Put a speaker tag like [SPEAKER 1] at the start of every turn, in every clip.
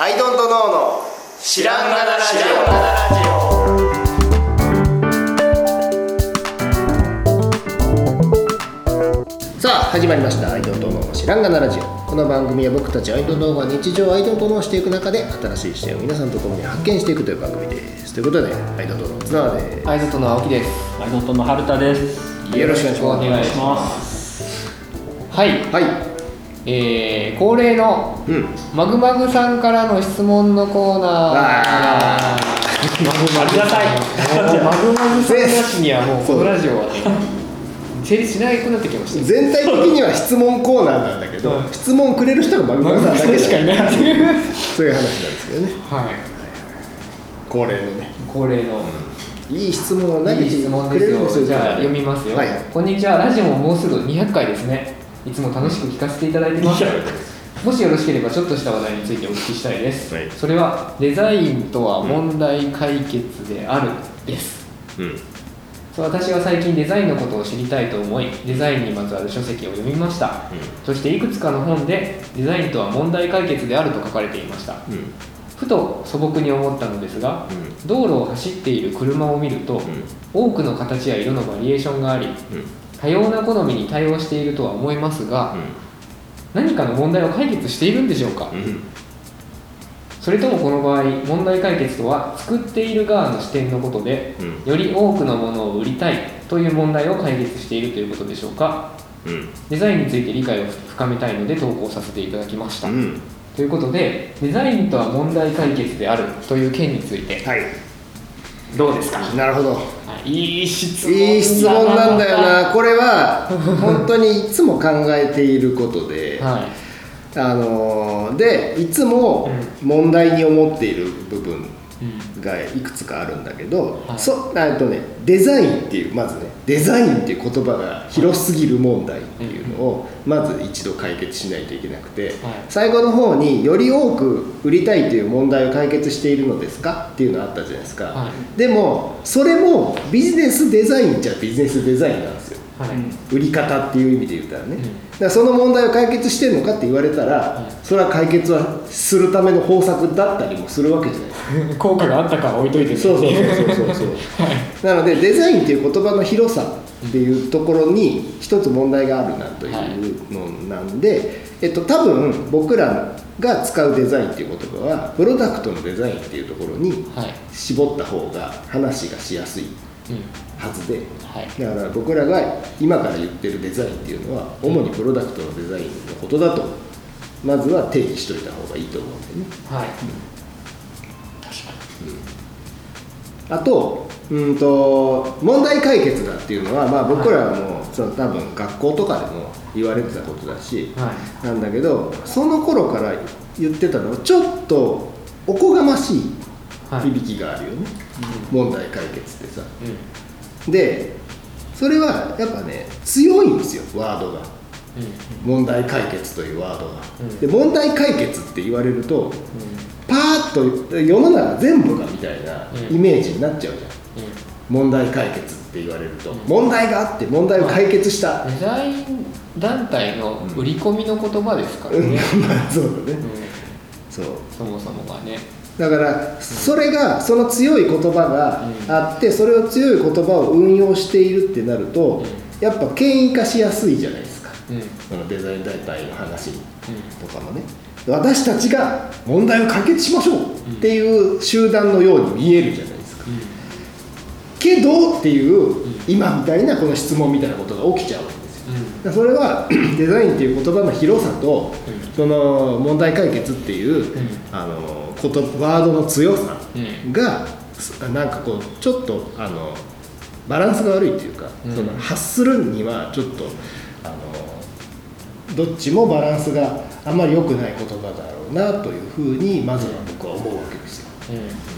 [SPEAKER 1] アイドントノーの知らんがなラジオ。さあ始まりました。アイドントノーの知らんがなラジオ。この番組は僕たちアイドントノーが日常アイドントノーしていく中で新しい視点を皆さんと共に発見していくという番組です。ということでアイドントノーの綱川です。
[SPEAKER 2] アイドトの青木です。
[SPEAKER 3] アイドントの春田です。
[SPEAKER 1] よろしくお願いします。
[SPEAKER 2] お願いします。はい、
[SPEAKER 1] はい
[SPEAKER 2] えー、恒例の
[SPEAKER 1] うん
[SPEAKER 2] マグマグさんからの質問のコーナー。
[SPEAKER 1] あ
[SPEAKER 3] ありがたい。
[SPEAKER 2] もうマグマグさんなしにはもうこのラジオはね、成立しなくなってきました。
[SPEAKER 1] 全体的には質問コーナーなんだけど、質問くれる人がマグマグさんだけ
[SPEAKER 2] しかいないっていう。
[SPEAKER 1] そういう話なんですけどね
[SPEAKER 2] はい。
[SPEAKER 1] 恒例のね
[SPEAKER 2] 恒例の。
[SPEAKER 1] いい質問を投げて
[SPEAKER 2] いですよ。じゃあ読みますよ、
[SPEAKER 1] はい
[SPEAKER 2] こんにちは。ラジオももうすぐ200回ですね。いつも楽しく聞かせていただいてます。もしよろしければちょっとした話題についてお聞きしたいです。
[SPEAKER 1] はい。
[SPEAKER 2] それはデザインとは問題解決であるです。
[SPEAKER 1] うん。
[SPEAKER 2] 私は最近デザインのことを知りたいと思いデザインにまつわる書籍を読みました、そしていくつかの本でデザインとは問題解決であると書かれていました。
[SPEAKER 1] うん。
[SPEAKER 2] ふと素朴に思ったのですが、
[SPEAKER 1] う
[SPEAKER 2] 道路を走っている車を見ると、多くの形や色のバリエーションがあり
[SPEAKER 1] うん
[SPEAKER 2] 多様な好みに対応しているとは思いますが、何かの問題を解決しているんでしょうか、
[SPEAKER 1] うん。
[SPEAKER 2] それともこの場合問題解決とは作っている側の視点のことで、
[SPEAKER 1] うん。
[SPEAKER 2] より多くのものを売りたいという問題を解決しているということでしょうか？
[SPEAKER 1] うん。
[SPEAKER 2] デザインについて理解を深めたいので投稿させていただきました、
[SPEAKER 1] うん。
[SPEAKER 2] ということでデザインとは問題解決であるという件について。
[SPEAKER 1] はい
[SPEAKER 2] どうですか？
[SPEAKER 1] なるほど。
[SPEAKER 2] いい質問
[SPEAKER 1] いい質問なんだよな。これは本当にいつも考えていることで、
[SPEAKER 2] はい。
[SPEAKER 1] あのーでいつも問題に思っている部分がいくつかあるんだけど、
[SPEAKER 2] はい。
[SPEAKER 1] そあとねデザインっていうまずねデザインっていう言葉が広すぎる問題っていうのをまず一度解決しないといけなくて、最後の方により多く売りたいという問題を解決しているのですか？っていうのあったじゃないですか、
[SPEAKER 2] は
[SPEAKER 1] でもそれもビジネスデザインじゃビジネスデザインなんですよ
[SPEAKER 2] はい、
[SPEAKER 1] 売り方っていう意味で言ったらね、
[SPEAKER 2] ん。
[SPEAKER 1] だからその問題を解決してるのかって言われたら、
[SPEAKER 2] い
[SPEAKER 1] それは解決はするための方策だったりもするわけじゃない。ですか
[SPEAKER 2] 効果があったかは置いといてね。
[SPEAKER 1] そうそうそうそうそう。なのでデザインっていう言葉の広さっていうところに一つ問題があるなというのなんで、えっと、多分僕らが使うデザインっていう言葉はプロダクトのデザインっていうところに
[SPEAKER 2] はい、
[SPEAKER 1] 絞った方が話がしやすい。
[SPEAKER 2] うん
[SPEAKER 1] はずで。
[SPEAKER 2] はい。
[SPEAKER 1] だから僕らが今から言ってるデザインっていうのは主にプロダクトのデザインのことだと。まずは定義しといた方がいいと思うんでね。
[SPEAKER 2] はい。
[SPEAKER 1] あとうんと問題解決だっていうのは、まあ、僕らはもうその多分学校とかでも言われてたことだし、
[SPEAKER 2] はい。
[SPEAKER 1] なんだけどその頃から言ってたのはちょっとおこがましい
[SPEAKER 2] はい
[SPEAKER 1] 響きがあるよね、問題解決ってさ。
[SPEAKER 2] うん。
[SPEAKER 1] でそれはやっぱね強いんですよワードが。
[SPEAKER 2] うん。
[SPEAKER 1] 問題解決というワードが、
[SPEAKER 2] うん。
[SPEAKER 1] で問題解決って言われるとパーッと世の中全部がみたいな
[SPEAKER 2] うん。
[SPEAKER 1] イメージになっちゃうじゃん、問題解決って言われると、問題があって問題を解決した、
[SPEAKER 2] デザイン団体の売り込みの言葉ですから
[SPEAKER 1] うん。
[SPEAKER 2] ね、
[SPEAKER 1] まあそうだね、
[SPEAKER 2] うん。
[SPEAKER 1] そう。
[SPEAKER 2] そもそもがね
[SPEAKER 1] だからそれがその強い言葉があってそれを強い言葉を運用しているってなるとやっぱ権威化しやすいじゃないですか。
[SPEAKER 2] うん。うん
[SPEAKER 1] そのデザイン団体の話とかもね。私たちが問題を解決しましょうっていう集団のように見えるじゃないですか。けどっていう今みたいなこの質問みたいなことが起きちゃうんですよ。それは デザインっていう言葉の広さと
[SPEAKER 2] うん。
[SPEAKER 1] その問題解決っていう
[SPEAKER 2] うん。
[SPEAKER 1] あのことワードの強さ
[SPEAKER 2] うん。
[SPEAKER 1] がなんかこうちょっとあのバランスが悪いっていうか、
[SPEAKER 2] うん。
[SPEAKER 1] その発するにはちょっとあのどっちもバランスがあんまり良くない言葉だろうなというふうにまずは僕は思うわけですよ。どうですか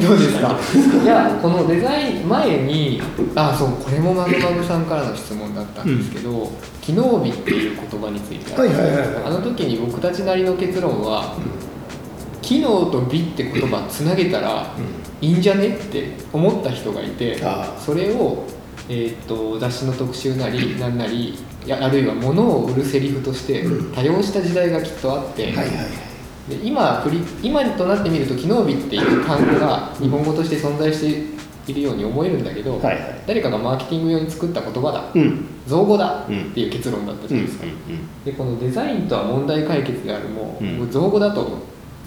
[SPEAKER 2] どうですか？いやこのデザイン前にあそうこれもマグマグさんからの質問だったんですけど「機能美」っていう言葉について
[SPEAKER 1] はいはいはいはい。
[SPEAKER 2] あの時に僕たちなりの結論は「機能と美」って言葉つなげたらいいんじゃねって思った人がいてそれをえー、と雑誌の特集なりなんなりいやあるいは物を売るセリフとして多用した時代がきっとあって、
[SPEAKER 1] はいはいはい
[SPEAKER 2] で今振り今となってみると「機能美」っていう単語が日本語として存在しているように思えるんだけど、
[SPEAKER 1] はいはい。
[SPEAKER 2] 誰かがマーケティング用に作った言葉だ、
[SPEAKER 1] うん。
[SPEAKER 2] 造語だ
[SPEAKER 1] うん。
[SPEAKER 2] っていう結論だったじゃないですか、でこのデザインとは問題解決であるも、
[SPEAKER 1] う
[SPEAKER 2] 造語だと思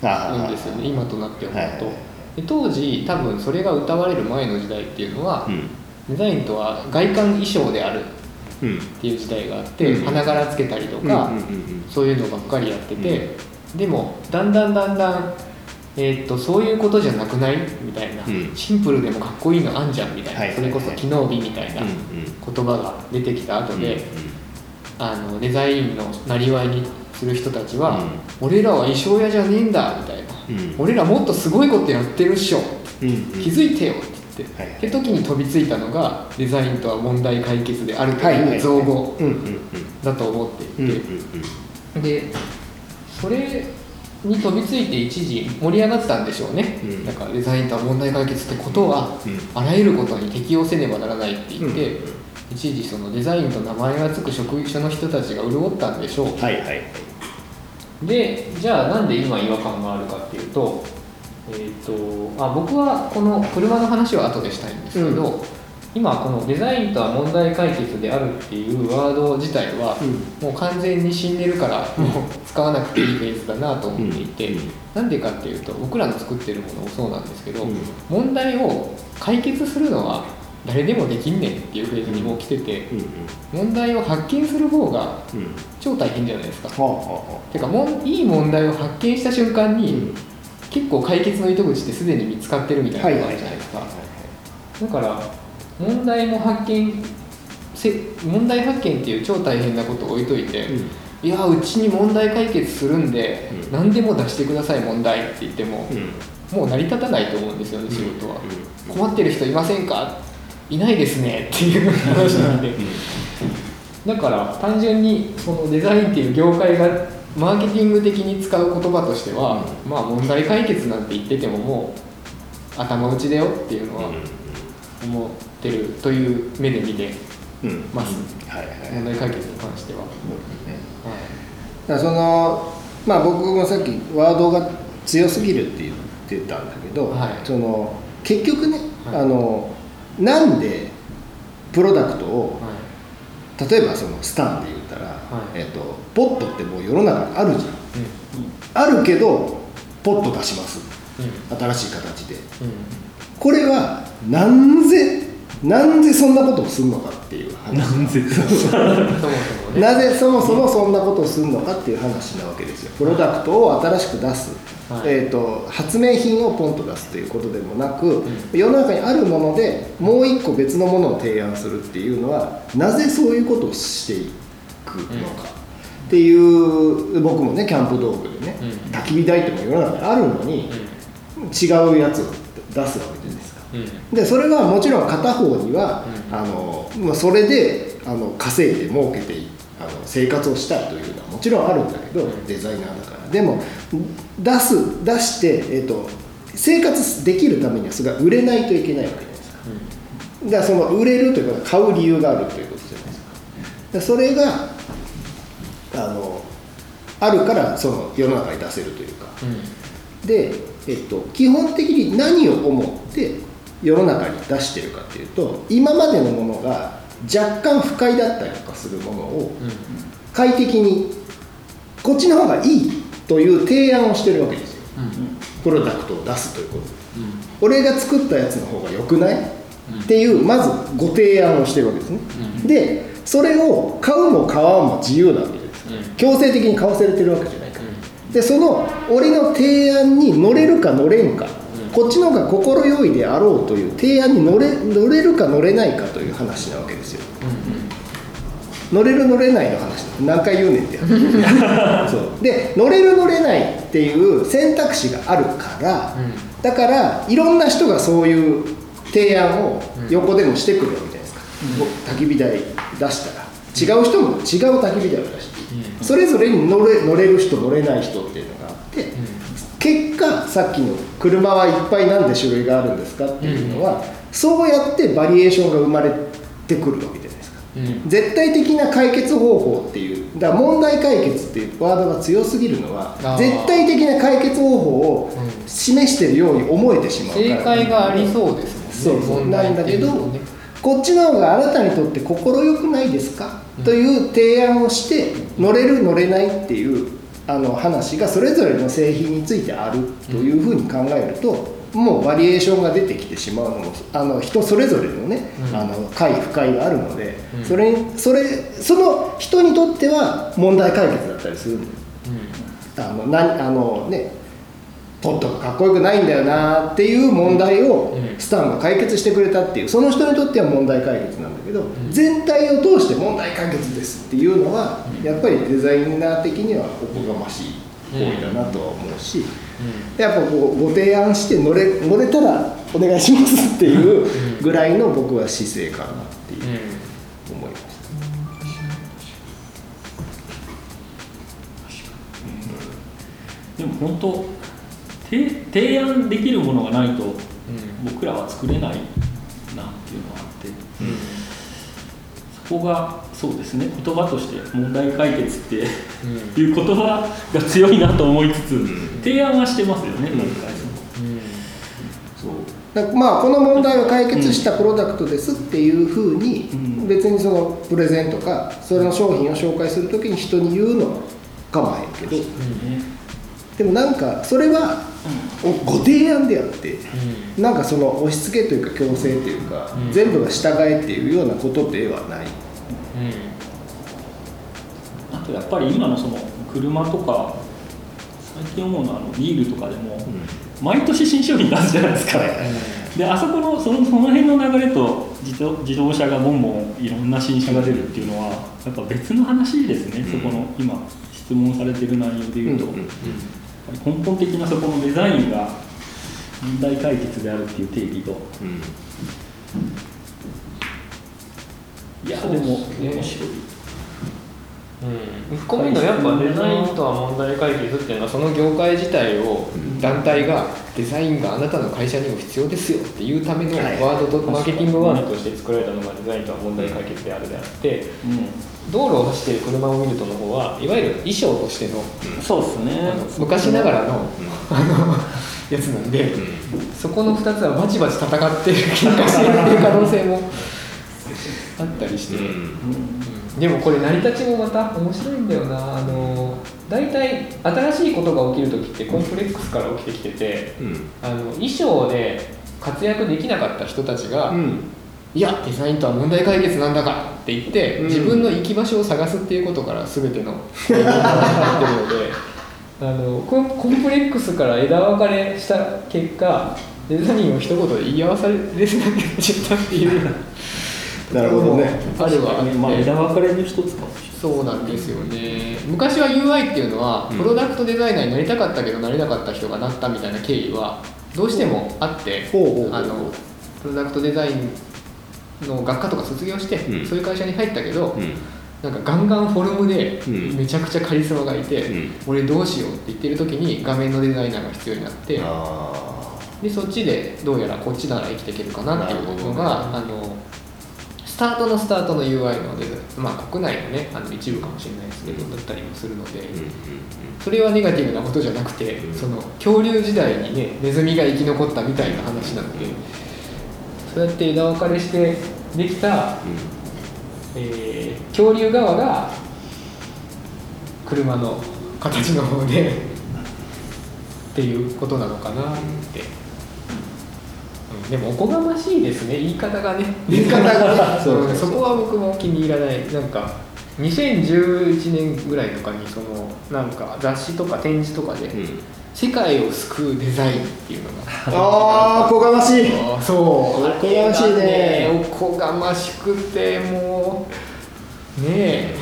[SPEAKER 1] あ
[SPEAKER 2] うんですよね今となって思うと、
[SPEAKER 1] はいはい
[SPEAKER 2] で当時多分それが歌われる前の時代っていうのは、
[SPEAKER 1] うん。
[SPEAKER 2] デザインとは外観衣装である
[SPEAKER 1] うん
[SPEAKER 2] っていう時代があって、
[SPEAKER 1] うん。
[SPEAKER 2] 花柄つけたりとか、そういうのばっかりやってて、でもだんだんだんだん、えーっとそういうことじゃなくない？みたいな、
[SPEAKER 1] うん。
[SPEAKER 2] シンプルでもかっこいいのあんじゃんみたいな、
[SPEAKER 1] はい
[SPEAKER 2] それこそ機能美みたいな
[SPEAKER 1] うん
[SPEAKER 2] 言葉が出てきた後で、
[SPEAKER 1] うん
[SPEAKER 2] あのデザインのなりわいにする人たちは、俺らは衣装屋じゃねえんだみたいな、
[SPEAKER 1] うん。
[SPEAKER 2] 俺らもっとすごいことやってるっしょ
[SPEAKER 1] うんうん。
[SPEAKER 2] 気づいてよって言って、
[SPEAKER 1] はいはい。
[SPEAKER 2] って時に飛びついたのがデザインとは問題解決であると
[SPEAKER 1] はいう
[SPEAKER 2] 造語
[SPEAKER 1] うんうんうん。
[SPEAKER 2] だと思って
[SPEAKER 1] うん
[SPEAKER 2] いて、でそれに飛びついて一時盛り上がってたんでしょうね、
[SPEAKER 1] うん。
[SPEAKER 2] だからデザインとは問題解決ってことは、
[SPEAKER 1] うん。
[SPEAKER 2] あらゆることに適用せねばならないって言って、
[SPEAKER 1] うん
[SPEAKER 2] 一時そのデザインと名前が付く職所の人たちが潤ったんでしょう。
[SPEAKER 1] はいはい。
[SPEAKER 2] でじゃあなんで今違和感があるかっていうと,、えー、とあ僕はこの車の話は後でしたいんですけど、
[SPEAKER 1] う
[SPEAKER 2] 今このデザインとは問題解決であるっていうワード自体は、もう完全に死んでるからもう使わなくていいフェーズだなと思っていて、
[SPEAKER 1] うん。
[SPEAKER 2] なんでかっていうと僕らの作ってるものもそうなんですけど、
[SPEAKER 1] うん。
[SPEAKER 2] 問題を解決するのは誰でもできんねんっていうフェーズにもう来てて、問題を発見する方が
[SPEAKER 1] うん。
[SPEAKER 2] 超大変じゃないですか。てかもんいい問題を発見した瞬間に、
[SPEAKER 1] うん。
[SPEAKER 2] 結構解決の糸口ってすでに見つかってるみたいなのがあるじゃないですか、だから問題も発見せ問題発見っていう超大変なことを置いといて、
[SPEAKER 1] うん。
[SPEAKER 2] いやうちに問題解決するんで、
[SPEAKER 1] うん。
[SPEAKER 2] 何でも出してください問題って言っても、
[SPEAKER 1] うん。
[SPEAKER 2] もう成り立たないと思うんですよね仕事は、
[SPEAKER 1] うん。
[SPEAKER 2] 困ってる人いませんか？いないですねっていう話なんで、だから単純にそのデザインっていう業界がマーケティング的に使う言葉としては、まあ問題解決なんて言っててももう頭打ちだよっていうのは思ってるという目で見てます、
[SPEAKER 1] はいはい
[SPEAKER 2] 問題解決に関しては、
[SPEAKER 1] だからそのまあ僕もさっきワードが強すぎるって言ってたんだけど、
[SPEAKER 2] はい。
[SPEAKER 1] その結局ね、
[SPEAKER 2] はい。
[SPEAKER 1] あのなんでプロダクトを
[SPEAKER 2] はい。
[SPEAKER 1] 例えばそのスタンで言ったら、
[SPEAKER 2] はい。
[SPEAKER 1] えっとポットってもう世の中にあるじゃん。
[SPEAKER 2] う
[SPEAKER 1] あるけどポット出します。
[SPEAKER 2] んうん。
[SPEAKER 1] 新しい形で。
[SPEAKER 2] うん。
[SPEAKER 1] これはなんぜなんでそんなことをするのかっていう話
[SPEAKER 3] なんで
[SPEAKER 2] そもそもね
[SPEAKER 1] なぜそもそもそんなことをするのかっていう話なわけですよ。プロダクトを新しく出す、
[SPEAKER 2] はい。
[SPEAKER 1] えー、と発明品をポンと出すということでもなく、世の中にあるものでもう一個別のものを提案するっていうのはなぜそういうことをしていくのか、っていう僕もねキャンプ道具でね、
[SPEAKER 2] うん。
[SPEAKER 1] 焚き火台っても世の中にあるのに、違うやつを出すわけです。か。
[SPEAKER 2] うん。うん
[SPEAKER 1] でそれはもちろん片方には、
[SPEAKER 2] うん。
[SPEAKER 1] あのまあ、それであの稼いで儲けていあの生活をしたいというのはもちろんあるんだけど、
[SPEAKER 2] うん。
[SPEAKER 1] デザイナーだから。でも出す出して、えっと生活できるためにはそれが売れないといけないわけじゃないですか。だからその売れるということは買う理由があるということじゃないですかでそれがあのあるからその世の中に出せるというか。
[SPEAKER 2] うん。
[SPEAKER 1] で、えっと、基本的に何を思って世の中に出してるかっていうと今までのものが若干不快だったりとかするものを快適にこっちの方がいいという提案をしてるわけですよ。
[SPEAKER 2] うん
[SPEAKER 1] プロダクトを出すということで。
[SPEAKER 2] うん
[SPEAKER 1] 俺が作ったやつの方が良くない、
[SPEAKER 2] うん
[SPEAKER 1] っていうまずご提案をしてるわけですね、でそれを買うも買わんも自由なわけです。強制的に買わせれてるわけじゃないから。でその俺の提案に乗れるか乗れんか、こっちの方が心よいであろうという提案に乗れ乗れるか乗れないかという話なわけですよ。乗れる乗れないの話。何回言うねんって話 そう。で乗れる乗れないっていう選択肢があるから、
[SPEAKER 2] うん。
[SPEAKER 1] だからいろんな人がそういう提案を横でもしてくるわけじゃないですか、焚き火台出したら。違う人も違う焚き火台を出して。
[SPEAKER 2] うん。
[SPEAKER 1] それぞれに乗れ乗れる人乗れない人っていうのがあって、結果さっきの車はいっぱいなんで種類があるんですかっていうのは、そうやってバリエーションが生まれってくるわけじゃないですか
[SPEAKER 2] うん。
[SPEAKER 1] 絶対的な解決方法っていうだから問題解決っていうワードが強すぎるのは絶対的な解決方法を
[SPEAKER 2] うん。
[SPEAKER 1] 示してるように思えてしまうから。
[SPEAKER 2] 正解がありそうですもんね。
[SPEAKER 1] そうそう。
[SPEAKER 2] 問題っていうのもね。
[SPEAKER 1] こっちの方があなたにとって心よくないですか、という提案をして乗れる乗れないっていうあの話がそれぞれの製品についてあるというふうに考えると、もうバリエーションが出てきてしまうのもあの人それぞれのね、
[SPEAKER 2] うん。
[SPEAKER 1] あの快不快があるので、
[SPEAKER 2] うん。
[SPEAKER 1] それそれその人にとっては問題解決だったりするのよ。あのなあのねポットがかっこよくないんだよなっていう問題を
[SPEAKER 2] うん。
[SPEAKER 1] スタンが解決してくれたっていうその人にとっては問題解決なんだけど、
[SPEAKER 2] ん。
[SPEAKER 1] 全体を通して問題解決ですっていうのはやっぱりデザイナー的にはおこがましい行為だなとは思うし、やっぱこうご提案して乗れ乗れたらお願いしますっていうぐらいの僕は姿勢かなっていう思いました。
[SPEAKER 4] でも本当提提案できるものがないと
[SPEAKER 2] うん。
[SPEAKER 4] 僕らは作れないなっていうのがあって、そこがそうですね。言葉として問題解決って
[SPEAKER 2] うん。
[SPEAKER 4] いう言葉が強いなと思いつつ、
[SPEAKER 1] ん。
[SPEAKER 4] 提案はしてますよね、
[SPEAKER 1] うん。
[SPEAKER 4] 毎
[SPEAKER 1] まあこの問題を解決したプロダクトですっていうふうに、
[SPEAKER 4] うん。
[SPEAKER 1] 別にそのプレゼンとかそれの商品を紹介するときに人に言うのは構わへんけど。
[SPEAKER 4] ね。
[SPEAKER 1] でもなんかそれはおご提案であって
[SPEAKER 2] うん。
[SPEAKER 1] なんかその押し付けというか強制というか、
[SPEAKER 2] うん。
[SPEAKER 1] 全部が従えっていうようなことではない、
[SPEAKER 4] あとやっぱり今のその車とか最近思うのはあのビールとかでも、毎年新商品出すじゃないですか、であそこのそのその辺の流れと自動自動車がボンボンいろんな新車が出るっていうのはやっぱ別の話ですね、
[SPEAKER 1] うん
[SPEAKER 4] そこの今質問されてる内容でいうと、
[SPEAKER 1] うんうん
[SPEAKER 4] やっぱり根本的なそこのデザインが問題解決であるっていう定義と。いや
[SPEAKER 2] そう
[SPEAKER 4] でも面白い
[SPEAKER 2] うん、1個目のやっぱデザインとは問題解決っていうのはその業界自体を団体がデザインがあなたの会社にも必要ですよっていうためのワードとマーケティングワードとして作られたのがデザインとは問題解決であるであって道路を走っている車を見るとの方はいわゆる衣装としての、
[SPEAKER 4] そうですね
[SPEAKER 2] 昔ながらのあのやつなん。でそこの2つはバチバチ戦って喧嘩してるっていう可能性もあったりして。でもこれ成り立ちもまた面白いんだよな。あの大体新しいことが起きる時ってコンプレックスから起きてきててあの衣装で活躍できなかった人たちが、
[SPEAKER 1] うん。
[SPEAKER 2] いやデザインとは問題解決なんだからって言って、
[SPEAKER 1] うん。
[SPEAKER 2] 自分の行き場所を探すっていうことから全てのってるので あのコンコンプレックスから枝分かれした結果デザインを一言で言い合わされるだけになっちゃったっていう
[SPEAKER 1] なるほどね。
[SPEAKER 2] あるは
[SPEAKER 4] まあ枝分かれの一つかもしれない。
[SPEAKER 2] そうなんですよね。昔は UI っていうのは、
[SPEAKER 1] うん。
[SPEAKER 2] プロダクトデザイナーになりたかったけどなれなかった人がなったみたいな経緯はどうしてもあってあのプロダクトデザインの学科とか卒業して、
[SPEAKER 1] うん。
[SPEAKER 2] そういう会社に入ったけど、
[SPEAKER 1] うん。
[SPEAKER 2] なんかガンガンフォルムで
[SPEAKER 1] うん。
[SPEAKER 2] めちゃくちゃカリスマがいて、
[SPEAKER 1] うん。
[SPEAKER 2] 俺どうしようって言ってる時に画面のデザイナーが必要になって
[SPEAKER 1] あ
[SPEAKER 2] でそっちでどうやらこっちなら生きていけるかなっていうのが、
[SPEAKER 1] な
[SPEAKER 2] あのスタートのスタートの UI のデザインまあ国内のねあの一部かもしれないですけどだったりもするので、
[SPEAKER 1] ーうんうん。
[SPEAKER 2] それはネガティブなことじゃなくて、
[SPEAKER 1] うん。
[SPEAKER 2] その恐竜時代にねネズミが生き残ったみたいな話なのでそうやって枝分かれしてできた、えー恐竜側が車の形の方でっていうことなのかなって、うんでもおこがましいですね。言い方がね。
[SPEAKER 1] 言い方がね。そ
[SPEAKER 2] そこは僕も気に入らない。なんか2011年ぐらいとかにそのなんか雑誌とか展示とかで、
[SPEAKER 1] うん。うん
[SPEAKER 2] 世界を救うデザインっていうのが。
[SPEAKER 1] ああおこがましい。
[SPEAKER 2] そう。
[SPEAKER 1] おこがましいね
[SPEAKER 2] おこがましくてもうねえ。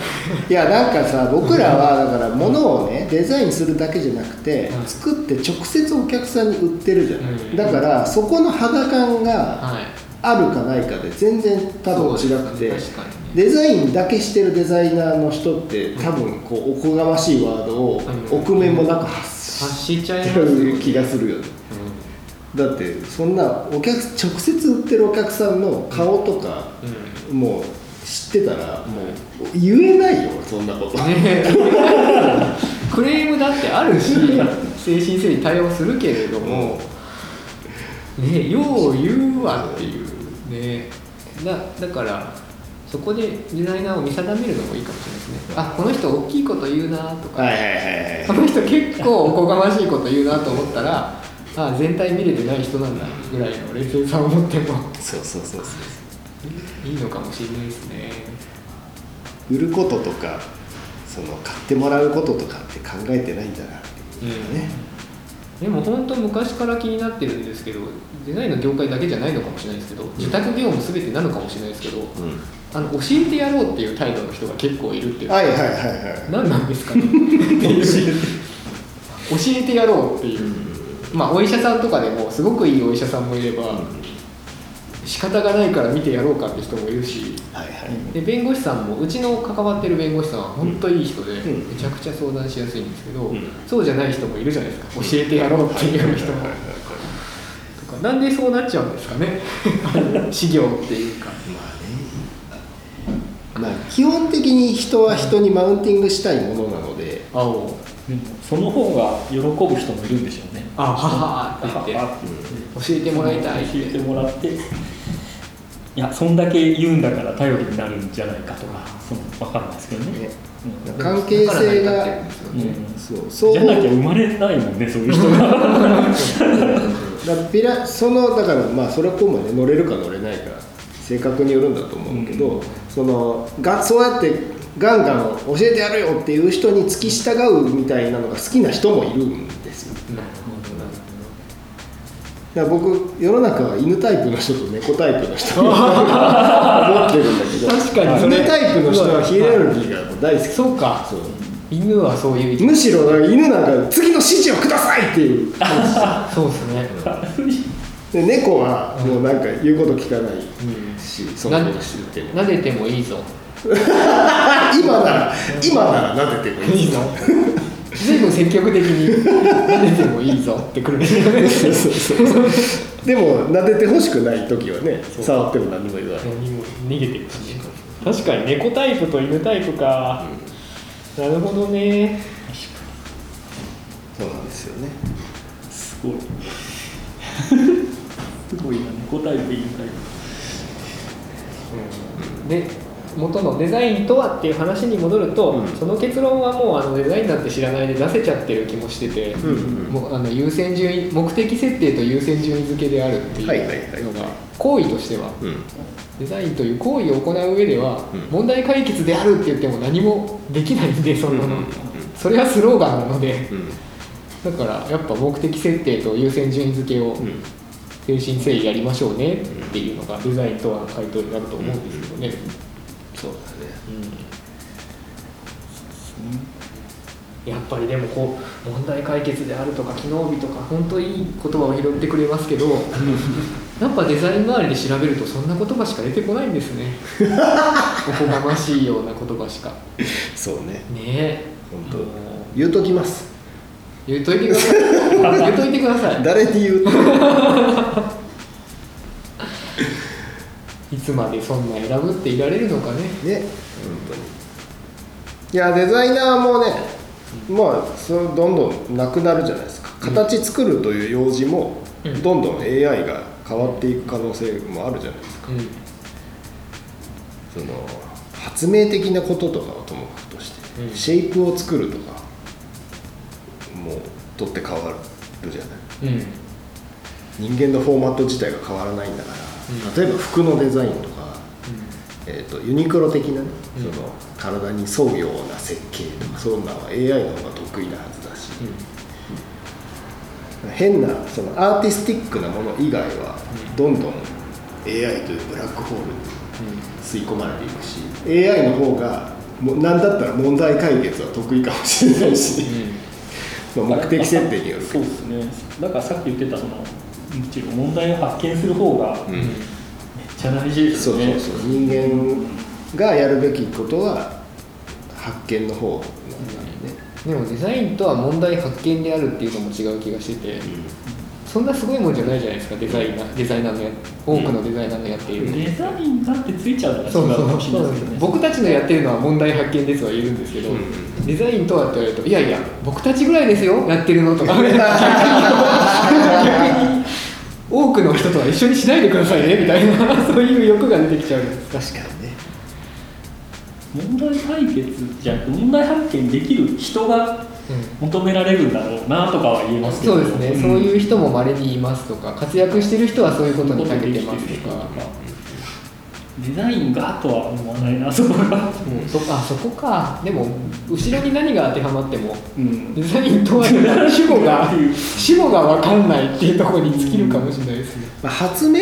[SPEAKER 1] いやなんかさ僕らはだから物をねデザインするだけじゃなくて
[SPEAKER 2] うん
[SPEAKER 1] 作って直接お客さんに売ってるじゃない、
[SPEAKER 2] うん
[SPEAKER 1] だからそこの肌感が
[SPEAKER 2] はい。
[SPEAKER 1] あるかないかで全然多分違くて、
[SPEAKER 2] ね。
[SPEAKER 1] デザインだけしてるデザイナーの人って多分こうおこがましいワードを
[SPEAKER 2] うん。
[SPEAKER 1] 臆面もなく発
[SPEAKER 2] 発しちゃい
[SPEAKER 1] し
[SPEAKER 2] ますよね
[SPEAKER 1] てる気がするよね。だってそんなお客直接売ってるお客さんの顔とか、もう知ってたらもう言えないよそんなこと、
[SPEAKER 2] ね。クレームだってあるし 誠心誠意対応するけれども、ねよう言うわっていう。ね。だだからそこでデザイナーを見定めるのもいいかもしれないですね。あこの人大きいこと言うなとか、この人結構おこがましいこと言うなと思ったらあ全体見れてない人なんだぐらいの冷静さを持っても。
[SPEAKER 1] そうそうそうそう
[SPEAKER 2] いいのかもしれないですね。
[SPEAKER 1] 売ることとかその買ってもらうこととかって考えてないんだなっていうかね、
[SPEAKER 2] でも本当昔から気になってるんですけどデザインの業界だけじゃないのかもしれないですけど自宅業務全てなのかもしれないですけど、あの教えてやろうっていう態度の人が結構いるっていう。
[SPEAKER 1] はいはいはいはい。
[SPEAKER 2] 何なんですかね。教えてやろうっていう、まあお医者さんとかでもすごくいいお医者さんもいれば、仕方がないから見てやろうかって人もいるし。
[SPEAKER 1] はいはい。
[SPEAKER 2] で弁護士さんもうちの関わってる弁護士さんは本当いい人で、
[SPEAKER 1] ん。
[SPEAKER 2] めちゃくちゃ相談しやすいんですけど、
[SPEAKER 1] ん。
[SPEAKER 2] そうじゃない人もいるじゃないですか。教えてやろうっていう人も。とかなんでそうなっちゃうんですかね。事業っていうか。
[SPEAKER 1] まあ基本的に人は人にマウンティングしたいものなので。
[SPEAKER 2] 青
[SPEAKER 4] でもその方が喜ぶ人もいるんでしょうね。
[SPEAKER 2] あははって言って。
[SPEAKER 4] あ
[SPEAKER 2] 教えてもらいたいって。
[SPEAKER 4] 教えてもらっていやそんだけ言うんだから頼りになるんじゃないかとかその分かんないですけどね。
[SPEAKER 1] ね。
[SPEAKER 4] うん。
[SPEAKER 1] 関係性が
[SPEAKER 2] だから成り立ってるん。
[SPEAKER 1] そう。
[SPEAKER 4] じゃなきゃ生まれないもんねそういう人が。
[SPEAKER 1] だピラそのだからまあそれこもね乗れるか乗れないか性格によるんだと思うけど、
[SPEAKER 4] うん。
[SPEAKER 1] そのがそうやってガンガン教えてやるよっていう人に付き従うみたいなのが好きな人もいるんですよ。
[SPEAKER 2] なる
[SPEAKER 1] だから僕世の中は犬タイプの人と猫タイプの人 思ってるんだけど
[SPEAKER 2] 確かに。
[SPEAKER 1] 犬タイプの人はヒエラルキーが大好き。
[SPEAKER 2] そうか。
[SPEAKER 1] そう。
[SPEAKER 2] 犬はそういう。
[SPEAKER 1] むしろ犬なんか次の指示をくださいっていう。
[SPEAKER 2] そうですね。
[SPEAKER 1] で猫はもうなんか言うこと聞かないし、そん。な
[SPEAKER 2] な
[SPEAKER 1] ことしてる
[SPEAKER 2] 撫でてもいいぞ。
[SPEAKER 1] 今なら今なら撫でてもいい
[SPEAKER 2] いいの随分積極的に撫でてもいいぞってくる。んですよね
[SPEAKER 1] そうそうそう。でも撫でてほしくない時はね触っても何も言わない。
[SPEAKER 2] 何も逃げてるし。ね確かに猫タイプと犬タイプか、なるほどね。
[SPEAKER 1] そうなんですよね。
[SPEAKER 4] すごい。すごいな猫タイプ犬タイ
[SPEAKER 2] で元のデザインとはっていう話に戻ると、
[SPEAKER 1] うん。
[SPEAKER 2] その結論はもうあのデザインなんて知らないで出せちゃってる気もしてて、
[SPEAKER 1] うんうん
[SPEAKER 2] もうあの優先順位目的設定と優先順位付けであるっていうのが行為としては
[SPEAKER 1] うん。
[SPEAKER 2] デザインという行為を行う上では、
[SPEAKER 1] うん。
[SPEAKER 2] 問題解決であるって言っても何もできないんでそんなの、
[SPEAKER 1] うんうんうん。
[SPEAKER 2] それはスローガンなので。
[SPEAKER 1] うん。
[SPEAKER 2] だからやっぱ目的設定と優先順位付けを
[SPEAKER 1] うん。
[SPEAKER 2] 誠心誠意やりましょうねっていうのがデザインとはの回答になると思うんですけどね、
[SPEAKER 1] そうだね。
[SPEAKER 2] やっぱりでもこう問題解決であるとか機能美とか本当いい言葉を拾ってくれますけど やっぱデザイン周りで調べるとそんな言葉しか出てこないんですね。おこがましいような言葉しか。
[SPEAKER 1] そうね。
[SPEAKER 2] ね。え
[SPEAKER 1] 本当。言うときます。
[SPEAKER 2] 言っといてください。言っといてください。
[SPEAKER 1] 誰に言うと？
[SPEAKER 2] いつまでそんな選ぶっていられるのかね。
[SPEAKER 1] ね。本当にいやデザイナーもねまあそのどんどんなくなるじゃないですか。形作るという用事も
[SPEAKER 2] うん。
[SPEAKER 1] どんどん AI が変わっていく可能性もあるじゃないですか。
[SPEAKER 2] うん。
[SPEAKER 1] その発明的なこととかはともかくとして、
[SPEAKER 2] うん。
[SPEAKER 1] シェイプを作るとかもう取って変わるじゃない。
[SPEAKER 2] うん。
[SPEAKER 1] 人間のフォーマット自体が変わらないんだから、例えば服のデザインとか、えー、とユニクロ的なね、
[SPEAKER 2] うん。
[SPEAKER 1] その体に沿うような設計とかそん。なのは AI の方が得意なはずだし、変なそのアーティスティックなもの以外はどんどん AI というブラックホールに吸い込まれていくし AI の方が何だったら問題解決は得意かもしれないし、まあ目的設定による
[SPEAKER 4] そうですね。だからさっき言ってたそのもちろん問題を発見する方が
[SPEAKER 1] うん。
[SPEAKER 4] めっちゃ大事です
[SPEAKER 1] そう
[SPEAKER 4] よね。
[SPEAKER 1] そうそう人間がやるべきことは発見の方なんだね、
[SPEAKER 2] でもデザインとは問題発見であるっていうのも違う気がしてて、そんなすごいもんじゃないじゃないですかデザイナーデザイナーのや多くのデザイナーのやっている、
[SPEAKER 4] デザインだってついちゃうのが違
[SPEAKER 2] そううそう。
[SPEAKER 4] かもしれ
[SPEAKER 2] そう
[SPEAKER 4] ないですけどね。
[SPEAKER 2] 僕たちのやってるのは問題発見ですは言えるんですけど、デザインとはって言われるといやいや僕たちぐらいですよやってるのとか。逆 に多くの人とは一緒にしないでくださいねみたいな そういう欲が出てきちゃうんです。
[SPEAKER 1] 確かにね。
[SPEAKER 4] 問題解決じゃなくて問題発見できる人が求められるんだろうなとかは言えますけど。
[SPEAKER 2] そうですね、
[SPEAKER 4] ん。
[SPEAKER 2] そういう人も稀にいますとか活躍してる人はそういうことに長けてますとか
[SPEAKER 4] デザインがとは思わないなそこが、
[SPEAKER 2] もうそあそこか。でも後ろに何が当てはまっても
[SPEAKER 4] うん。
[SPEAKER 2] デザインとは主語が主語が分かんないっていうところに尽きるかもしれないですね、
[SPEAKER 1] まあ、発明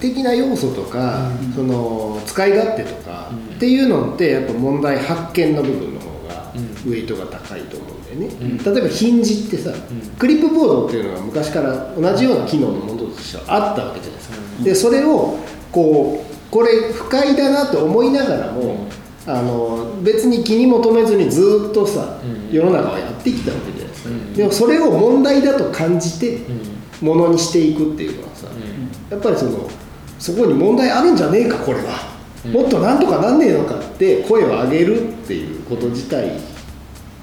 [SPEAKER 1] 的な要素とか、
[SPEAKER 2] うん。
[SPEAKER 1] その使い勝手とか、
[SPEAKER 2] うん。
[SPEAKER 1] っていうのってやっぱ問題発見の部分の方が
[SPEAKER 2] うん。
[SPEAKER 1] ウェイトが高いと思うんだよね、
[SPEAKER 2] うん。
[SPEAKER 1] 例えばヒンジってさ、
[SPEAKER 2] ん。
[SPEAKER 1] クリップボードっていうのは昔から同じような機能のものとしてはあったわけじゃないですか、
[SPEAKER 2] うん。
[SPEAKER 1] でそれをこうこれ不快だなと思いながらも、あの別に気に求めずにずっとさ、
[SPEAKER 2] うん。
[SPEAKER 1] 世の中はやってきたわけじゃないですか、
[SPEAKER 2] うん。
[SPEAKER 1] でもそれを問題だと感じて
[SPEAKER 2] うん。
[SPEAKER 1] ものにしていくっていうのはさ、やっぱりそのそこに問題あるんじゃねえかこれは、
[SPEAKER 2] うん。
[SPEAKER 1] もっとなんとかなんねえのかって声を上げるっていうこと自体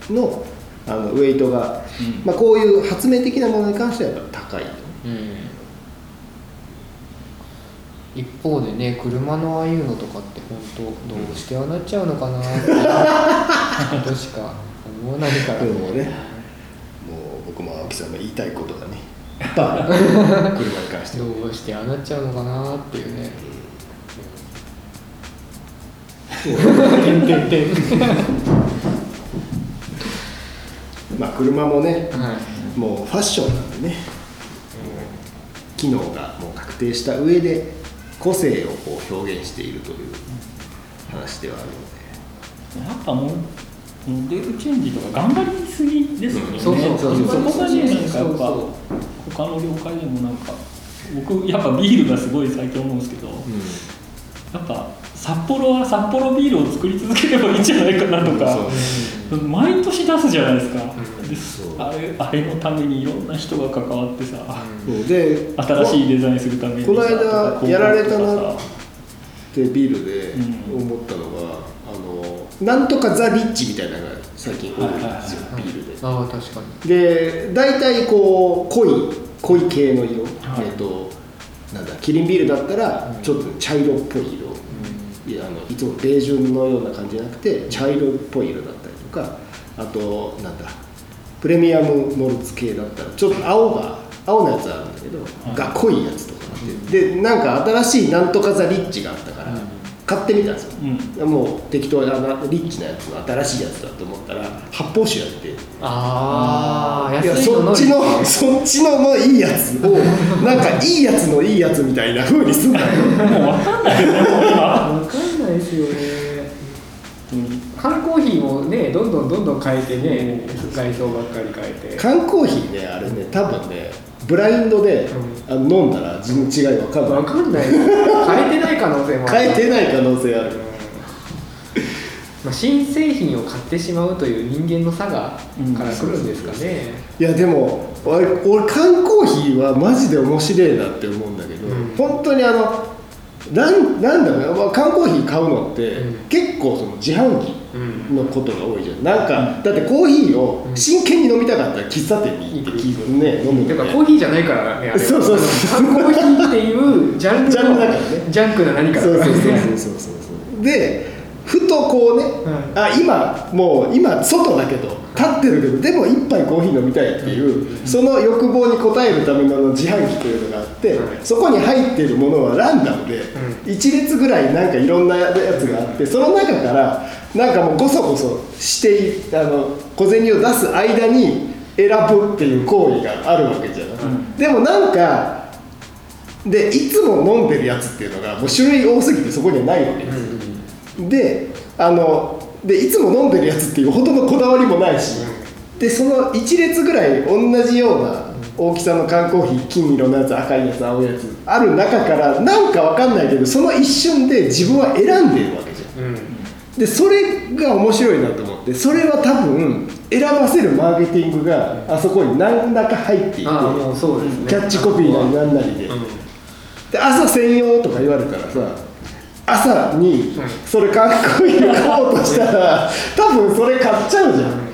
[SPEAKER 1] のあのウェイトが、
[SPEAKER 4] うん。
[SPEAKER 1] まあ、こういう発明的なものに関してはやっぱ高い
[SPEAKER 2] 一方でね車のああいうのとかって本当どうしてああなっちゃうのかなって ことしか思わないから
[SPEAKER 1] でもねもう僕も青木さんの言いたいことがね 車に関しては。
[SPEAKER 2] どうしてああなっちゃうのかなっていうね。てん。てんてん
[SPEAKER 1] まあ車もね
[SPEAKER 2] はい。
[SPEAKER 1] もうファッションなんでね。機能がもう確定した上で個性をこう表現しているという話ではあるので。
[SPEAKER 4] やっぱもうモデルチェンジとか頑張りすぎですよね、
[SPEAKER 2] そうそうそうそう。
[SPEAKER 4] そこがねなんかやっぱ他の業界でもなんか僕やっぱビールがすごい最近思うんですけど、やっぱ札幌は札幌ビールを作り続ければいいんじゃないかなとか、毎年出すじゃないですか、あれあれのためにいろんな人が関わってさ、
[SPEAKER 1] で
[SPEAKER 4] 新しいデザインするためにさ
[SPEAKER 1] この間やられたな
[SPEAKER 4] 広告とかさ
[SPEAKER 1] でビールで思ったのが、あのなんとかザ・リッチみたいなのが最近多いんですよ、ビールで。
[SPEAKER 2] ああ確かに。
[SPEAKER 1] で大体こう濃い濃い系の色、
[SPEAKER 4] はい。
[SPEAKER 1] えっとなんだキリンビールだったらちょっと茶色っぽい色、いやあのいつもベージュのような感じじゃなくて茶色っぽい色だったりとかあとなんだプレミアムモルツ系だったらちょっと青が青のやつあるんだけど、
[SPEAKER 4] い。
[SPEAKER 1] が濃いやつとかあって、でなんか新しいなんとかザ・リッチがあったから、買ってみたんですよ、
[SPEAKER 4] うん。
[SPEAKER 1] もう適当なリッチなやつの新しいやつだと思ったら発泡酒やって。
[SPEAKER 2] ああ
[SPEAKER 1] いやそっちの そっちののいいやつを なんかいいやつのいいやつみたいな風にすんだよ。
[SPEAKER 4] もう分かんないよ。ねもう今
[SPEAKER 2] 分かんないですよね。
[SPEAKER 4] うん
[SPEAKER 2] 缶コーヒーもねどんどんどんどん変えてね外装ばっかり変えて。
[SPEAKER 1] 缶コーヒーねあれね多分ねブラインドで、あの飲んだら味の違い分かんない。
[SPEAKER 2] 分かんない。変えてない可能性もある。
[SPEAKER 1] 変えてない可能性ある。
[SPEAKER 2] まあ、新製品を買ってしまうという人間の差がから来るんですかね、
[SPEAKER 1] いやでも俺俺缶コーヒーはマジで面白いなって思うんだけど、
[SPEAKER 2] うん。
[SPEAKER 1] 本当にあのなんなんだろうな、まあ、缶コーヒー買うのって、
[SPEAKER 2] うん。
[SPEAKER 1] 結構その自販機
[SPEAKER 2] うん
[SPEAKER 1] のことが多いじゃん。なんか、だってコーヒーを真剣に飲みたかったら喫茶店に行ってきね飲む
[SPEAKER 2] てか
[SPEAKER 1] よね
[SPEAKER 2] コーヒーじゃないからね
[SPEAKER 1] そうそうそう
[SPEAKER 2] 缶コーヒーっていうジャンルの
[SPEAKER 1] ジャンルだからね。
[SPEAKER 2] ジャンクな何か。
[SPEAKER 1] そうそうそうそうそうそう。でふとこうね、あ今もう今外だけど立ってるけどでも一杯コーヒー飲みたいっていう、その欲望に応えるための自販機というのがあって、
[SPEAKER 2] はい
[SPEAKER 1] そこに入っているものはランダムで、一列ぐらいなんかいろんなやつがあってその中からなんかもうごそごそしてあの小銭を出す間に選ぶっていう行為があるわけじゃない、
[SPEAKER 4] ん。
[SPEAKER 1] でもなんかでいつも飲んでるやつっていうのがもう種類多すぎてそこにはないわけです。よ、であのでいつも飲んでるやつっていうほどのこだわりもないし、でその1列ぐらい同じような大きさの缶コーヒー金色のやつ赤いやつ青いやつある中からなんかわかんないけどその一瞬で自分は選んでるわけじゃん。
[SPEAKER 2] うん
[SPEAKER 1] でそれが面白いなと思ってそれは多分選ばせるマーケティングがあそこに何らか入っていて
[SPEAKER 2] ああそうですね。
[SPEAKER 1] キャッチコピーなりなんなりで,、
[SPEAKER 2] うん。
[SPEAKER 1] で朝専用とか言われたらさ朝にそれかっこいいの買おうとしたら多分それ買っちゃうじゃん。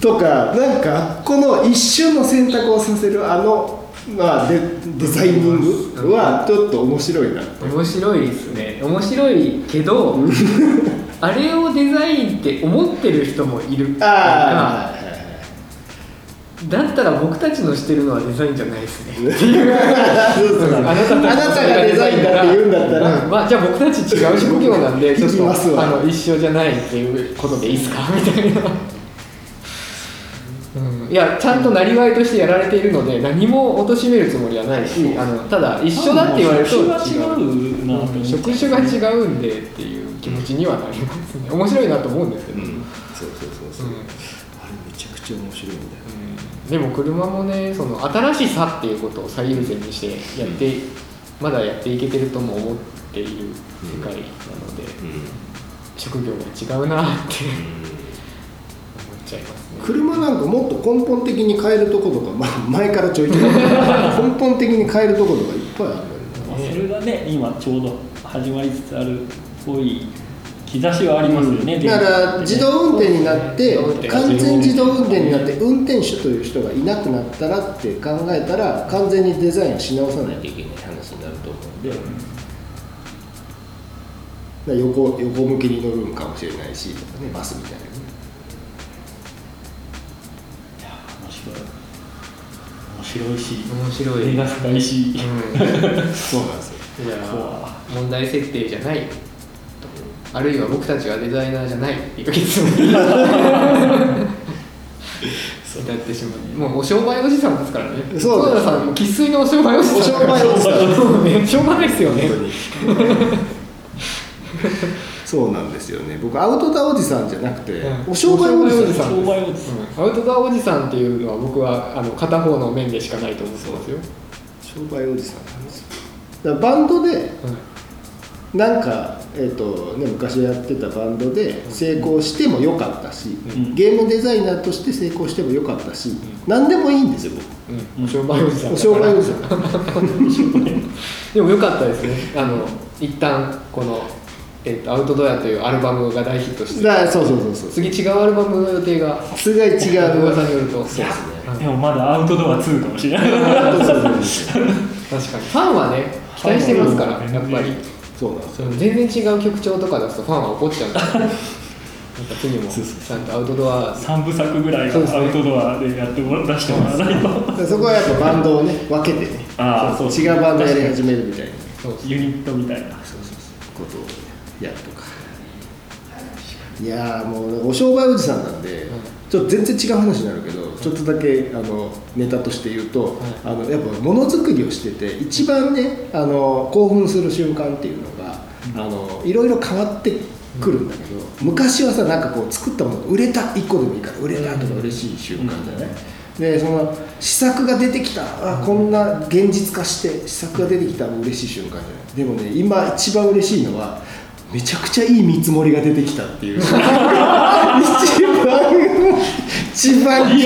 [SPEAKER 1] とかなんかこの一瞬の選択をさせるあの、まあ、デデザイニングはちょっと面白いな
[SPEAKER 2] 面白いですね。面白いけど あれをデザインって思ってる人もいるから
[SPEAKER 1] あ
[SPEAKER 2] だったら僕たちのしてるのはデザインじゃないですね。
[SPEAKER 1] あ
[SPEAKER 2] なた
[SPEAKER 1] がデザインだって言うんだったら、
[SPEAKER 2] うん。まあ、じゃあ僕たち違う職業なんで ちょっとあの一緒じゃないっていうことでいいですか？みたいな、うん、いやちゃんとなりわいとしてやられているので何も貶めるつもりはないしあのただ一緒だって言われると違う。
[SPEAKER 4] 職種が違うなと思って。
[SPEAKER 2] 職種が違うんでっていう気持ちにはなりますね。面白いなと思うんですけど、
[SPEAKER 1] うん、そうそうそうそう、
[SPEAKER 2] うん。
[SPEAKER 1] あれめちゃくちゃ面白いんだよ
[SPEAKER 2] でも車もねその新しさっていうことを最優先にしてやって、まだやっていけてるとも思っている世界なので、職業が違うなって思っちゃいますね。
[SPEAKER 1] 車なんかもっと根本的に変えるとことか、まあ、前からちょいちょい 根本的に変えるとことかいっぱいある
[SPEAKER 4] まあそれがね今ちょうど始まりつつあるっぽい兆しはありますよね、
[SPEAKER 1] だから自動運転になって完全自動運転になって運転手という人がいなくなったらって考えたら完全にデザインをし直さないといけない話になると思うんで、だから横横向きに乗るんかもしれないしとかねバスみたいなね。
[SPEAKER 4] 面白い。面白いし
[SPEAKER 2] 面白い。
[SPEAKER 4] 目が深いし、
[SPEAKER 2] うん。
[SPEAKER 1] そうなんですよ。
[SPEAKER 2] じゃ
[SPEAKER 4] 怖
[SPEAKER 2] あ問題設定じゃないあるいは僕たちはデザイナーじゃない。っていう。結論に至ってしまう。もうお商売おじさんですからね。
[SPEAKER 1] そう
[SPEAKER 2] 田さんも生粋のお商売おじさん
[SPEAKER 1] お商売おじさん。
[SPEAKER 2] そうねしょうがないですよね。
[SPEAKER 1] 本当にそうなんですよね。僕アウトドアおじさんじゃなくて、
[SPEAKER 2] うん。
[SPEAKER 1] お商売おじさん
[SPEAKER 2] うんアウトドアおじさんっていうのは僕はあの片方の面でしかないと思ってますよ、
[SPEAKER 1] 商売おじさんなんですバンドでなんか、えーとね、昔やってたバンドで成功してもよかったし、
[SPEAKER 4] ん。
[SPEAKER 1] ゲームデザイナーとして成功してもよかったし、何でもいいんですよ
[SPEAKER 2] うん。お商売おじさん。
[SPEAKER 1] 僕お商売おじさん。
[SPEAKER 2] でも良かったですね。あの一旦この、えっとアウトドアというアルバムが大ヒットして。
[SPEAKER 1] だそうそうそうそう。
[SPEAKER 2] 次違うアルバムの予定が。
[SPEAKER 1] すごい違う
[SPEAKER 2] 噂によると
[SPEAKER 1] そうですね。
[SPEAKER 4] でもまだアウトドア2かもしれない。
[SPEAKER 2] 確かに。ファンはね期待してますからやっぱり
[SPEAKER 1] そうなんです。よ
[SPEAKER 2] その全然違う曲調とか出すとファンは怒っちゃうんでなんか次もちゃんとアウトドア。
[SPEAKER 4] 3部作ぐらいはアウトドアでやってもら出してもらわな。いと
[SPEAKER 1] でそこはやっぱバンドをね分けてね
[SPEAKER 4] ああそう。
[SPEAKER 1] 違うバンドやり始めるみたいな。
[SPEAKER 2] そう
[SPEAKER 4] ユニットみたいな。
[SPEAKER 1] ことをやるとか。いやーもうお商売おじさんなんで、ちょっと全然違う話になるけどちょっとだけあのネタとして言うと、あのやっぱものづくりをしてて一番ねあの興奮する瞬間っていうのが、あのいろいろ変わってくるんだけど、昔はさなんかこう作ったものが売れた1個でもいいから売れたとか嬉しい瞬間じゃない、でその試作が出てきたあこんな現実化して試作が出てきた嬉しい瞬間じゃない。でもね今一番嬉しいのはめちゃくちゃいい見積もりが出てきたっていう。一番一番気持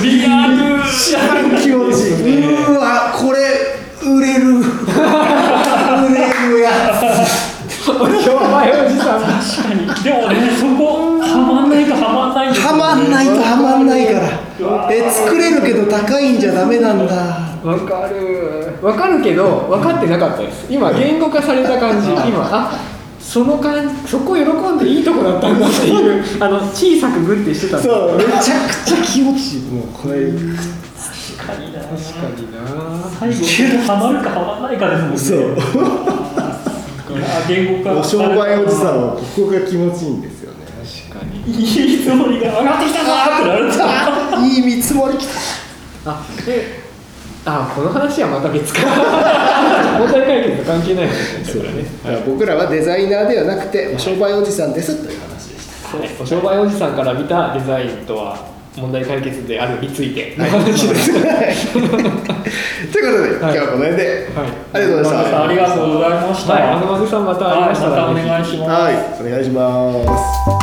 [SPEAKER 1] ちいい。一番気持ちいいうーわこれ売れる。売れるや
[SPEAKER 2] お商売おじさん
[SPEAKER 4] 確かにでもねそこハマんないとハマんない
[SPEAKER 1] はまんないとはまんないから。え作れるけど高いんじゃダメなんだ。
[SPEAKER 2] わかる。わかるけど分かってなかったです。今言語化された感じ。今 あその感じそこ喜んでいいとこだったんだっていう。あの小さくグッてしてた
[SPEAKER 1] そう。めちゃくちゃ気持ちいい。もうこれ。
[SPEAKER 4] 確かにな。
[SPEAKER 2] 確かにな。
[SPEAKER 4] 最後ハマるかハマらないかですもんね。
[SPEAKER 1] そう。
[SPEAKER 4] いや言語化
[SPEAKER 1] お商売おじさんはここが気持ちいいんですよね。
[SPEAKER 2] 確かに。
[SPEAKER 4] いいつもりが上がってきたぞーってなるんで
[SPEAKER 1] いい見積もりきた。
[SPEAKER 2] あであこの話はまた別か。問題解決と関係ない話だからね
[SPEAKER 1] だから僕らはデザイナーではなくてお商売おじさんですという話でした。
[SPEAKER 2] はいお商売おじさんから見たデザインとは問題解決であるについての話です、
[SPEAKER 1] ということで、今日はこの辺で、
[SPEAKER 2] はい。
[SPEAKER 1] ありがとうございました。
[SPEAKER 4] ありがとうございました、
[SPEAKER 2] はい、あのまずさんまたありましたら、
[SPEAKER 4] はいまたお願いします。
[SPEAKER 1] はい、お願いします。